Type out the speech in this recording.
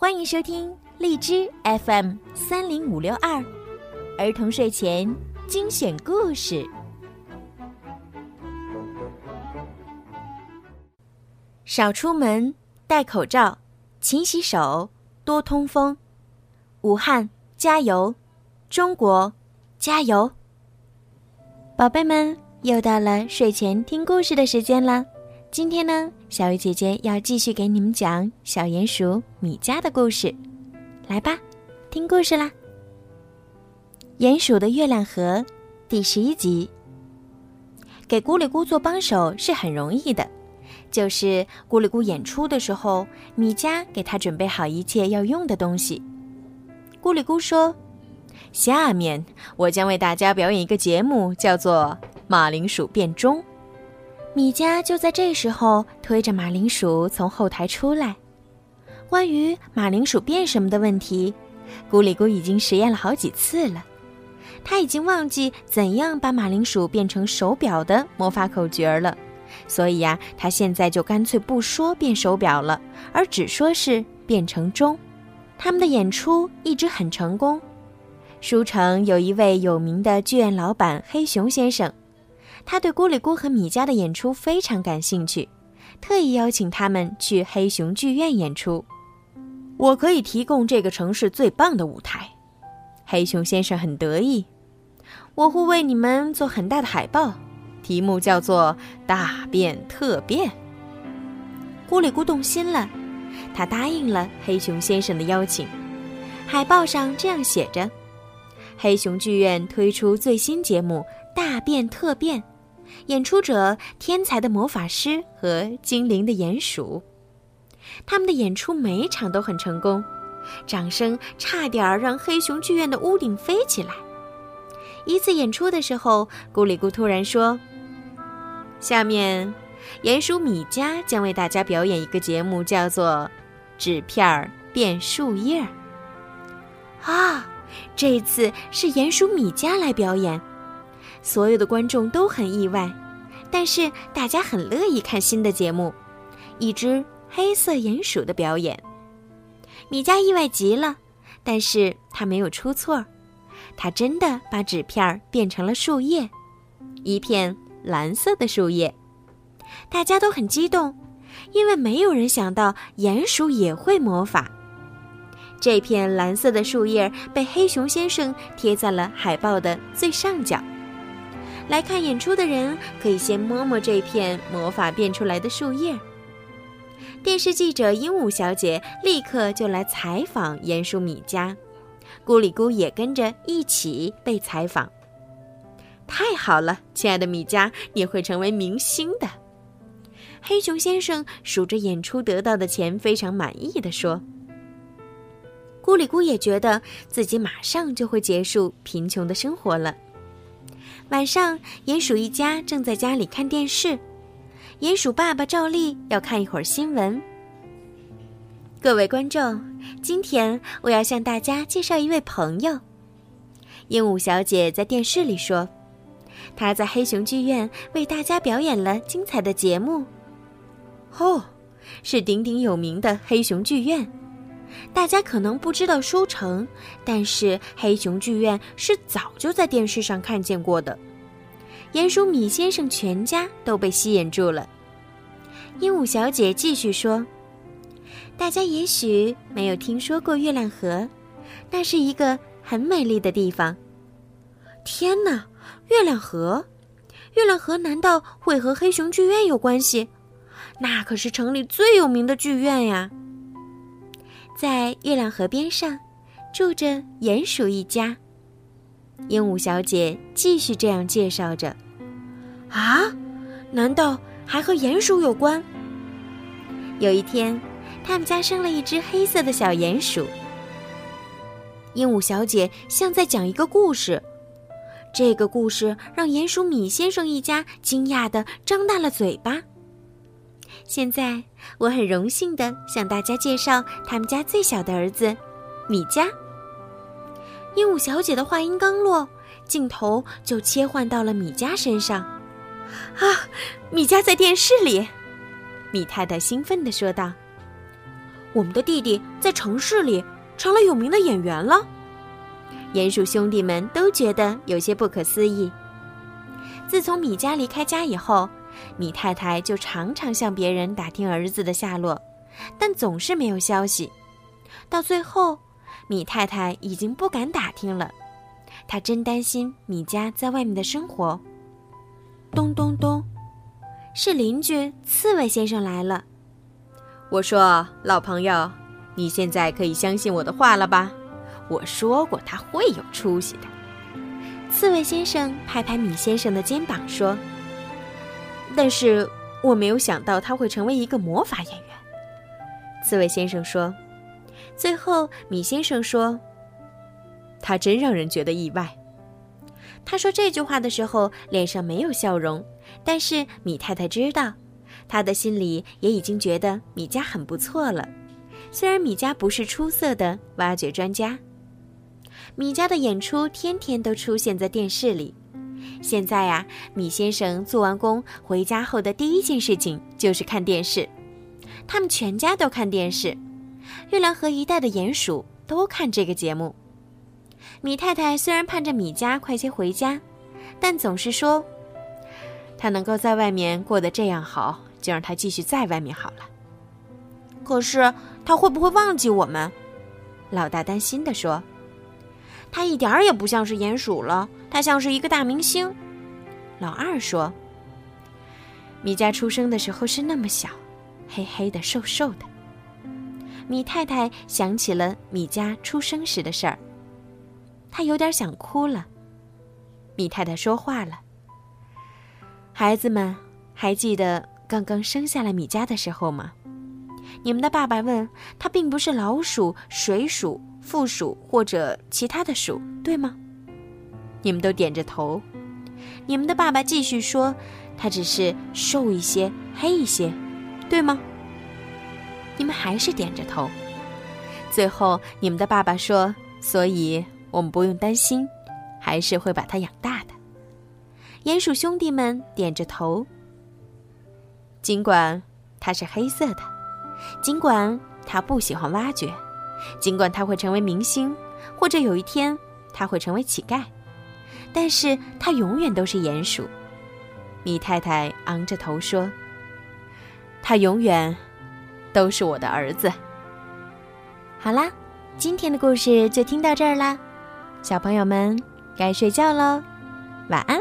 欢迎收听荔枝 FM 三零五六二儿童睡前精选故事。少出门，戴口罩，勤洗手，多通风。武汉加油，中国加油！宝贝们，又到了睡前听故事的时间了。今天呢，小鱼姐姐要继续给你们讲小鼹鼠米迦的故事，来吧，听故事啦！鼹鼠的月亮河第十一集。给咕里咕做帮手是很容易的，就是咕里咕演出的时候，米迦给他准备好一切要用的东西。咕里咕说：“下面我将为大家表演一个节目，叫做《马铃薯变钟》。”米迦就在这时候推着马铃薯从后台出来。关于马铃薯变什么的问题，咕里咕已经实验了好几次了。他已经忘记怎样把马铃薯变成手表的魔法口诀了，所以呀，他现在就干脆不说变手表了，而只说是变成钟。他们的演出一直很成功。书城有一位有名的剧院老板黑熊先生。他对咕里咕和米迦的演出非常感兴趣，特意邀请他们去黑熊剧院演出。我可以提供这个城市最棒的舞台，黑熊先生很得意。我会为你们做很大的海报，题目叫做“大变特变”。咕里咕动心了，他答应了黑熊先生的邀请。海报上这样写着：“黑熊剧院推出最新节目‘大变特变’。”演出者天才的魔法师和精灵的鼹鼠，他们的演出每一场都很成功，掌声差点儿让黑熊剧院的屋顶飞起来。一次演出的时候，咕里咕突然说：“下面，鼹鼠米加将为大家表演一个节目，叫做‘纸片变树叶’。”啊，这次是鼹鼠米加来表演。所有的观众都很意外，但是大家很乐意看新的节目，一只黑色鼹鼠的表演。米迦意外极了，但是他没有出错，他真的把纸片变成了树叶，一片蓝色的树叶。大家都很激动，因为没有人想到鼹鼠也会魔法。这片蓝色的树叶被黑熊先生贴在了海报的最上角。来看演出的人可以先摸摸这片魔法变出来的树叶。电视记者鹦鹉小姐立刻就来采访鼹鼠米加，咕里咕也跟着一起被采访。太好了，亲爱的米加，你会成为明星的。黑熊先生数着演出得到的钱，非常满意的说：“咕里咕也觉得自己马上就会结束贫穷的生活了。”晚上，鼹鼠一家正在家里看电视。鼹鼠爸爸照例要看一会儿新闻。各位观众，今天我要向大家介绍一位朋友。鹦鹉小姐在电视里说：“她在黑熊剧院为大家表演了精彩的节目。”哦，是鼎鼎有名的黑熊剧院。大家可能不知道书城，但是黑熊剧院是早就在电视上看见过的。鼹鼠米先生全家都被吸引住了。鹦鹉小姐继续说：“大家也许没有听说过月亮河，那是一个很美丽的地方。天哪，月亮河！月亮河难道会和黑熊剧院有关系？那可是城里最有名的剧院呀！”在月亮河边上，住着鼹鼠一家。鹦鹉小姐继续这样介绍着：“啊，难道还和鼹鼠有关？”有一天，他们家生了一只黑色的小鼹鼠。鹦鹉小姐像在讲一个故事，这个故事让鼹鼠米先生一家惊讶的张大了嘴巴。现在，我很荣幸的向大家介绍他们家最小的儿子，米迦。鹦鹉小姐的话音刚落，镜头就切换到了米迦身上。啊，米迦在电视里！米太太兴奋地说道：“我们的弟弟在城市里成了有名的演员了。鼹鼠兄弟们都觉得有些不可思议。自从米迦离开家以后，米太太就常常向别人打听儿子的下落，但总是没有消息。到最后，米太太已经不敢打听了，她真担心米家在外面的生活。咚咚咚，是邻居刺猬先生来了。我说：“老朋友，你现在可以相信我的话了吧？我说过他会有出息的。”刺猬先生拍拍米先生的肩膀说：“但是我没有想到他会成为一个魔法演员。”刺猬先生说。最后，米先生说：“他真让人觉得意外。”他说这句话的时候，脸上没有笑容，但是米太太知道，他的心里也已经觉得米家很不错了。虽然米家不是出色的挖掘专家，米家的演出天天都出现在电视里。现在呀，米先生做完工回家后的第一件事情就是看电视，他们全家都看电视。月亮河一带的鼹鼠都看这个节目。米太太虽然盼着米家快些回家，但总是说：“他能够在外面过得这样好，就让他继续在外面好了。”可是他会不会忘记我们？老大担心地说：“他一点儿也不像是鼹鼠了，他像是一个大明星。”老二说：“米家出生的时候是那么小，黑黑的，瘦瘦的。”米太太想起了米家出生时的事儿，她有点想哭了。米太太说话了：“孩子们，还记得刚刚生下来米家的时候吗？你们的爸爸问他，并不是老鼠、水鼠、负鼠或者其他的鼠，对吗？你们都点着头。你们的爸爸继续说，他只是瘦一些、黑一些，对吗？”你们还是点着头。最后，你们的爸爸说：“所以我们不用担心，还是会把它养大的。”鼹鼠兄弟们点着头。尽管它是黑色的，尽管它不喜欢挖掘，尽管它会成为明星，或者有一天它会成为乞丐，但是它永远都是鼹鼠。米太太昂着头说：“他永远。”都是我的儿子。好啦，今天的故事就听到这儿啦，小朋友们该睡觉喽，晚安。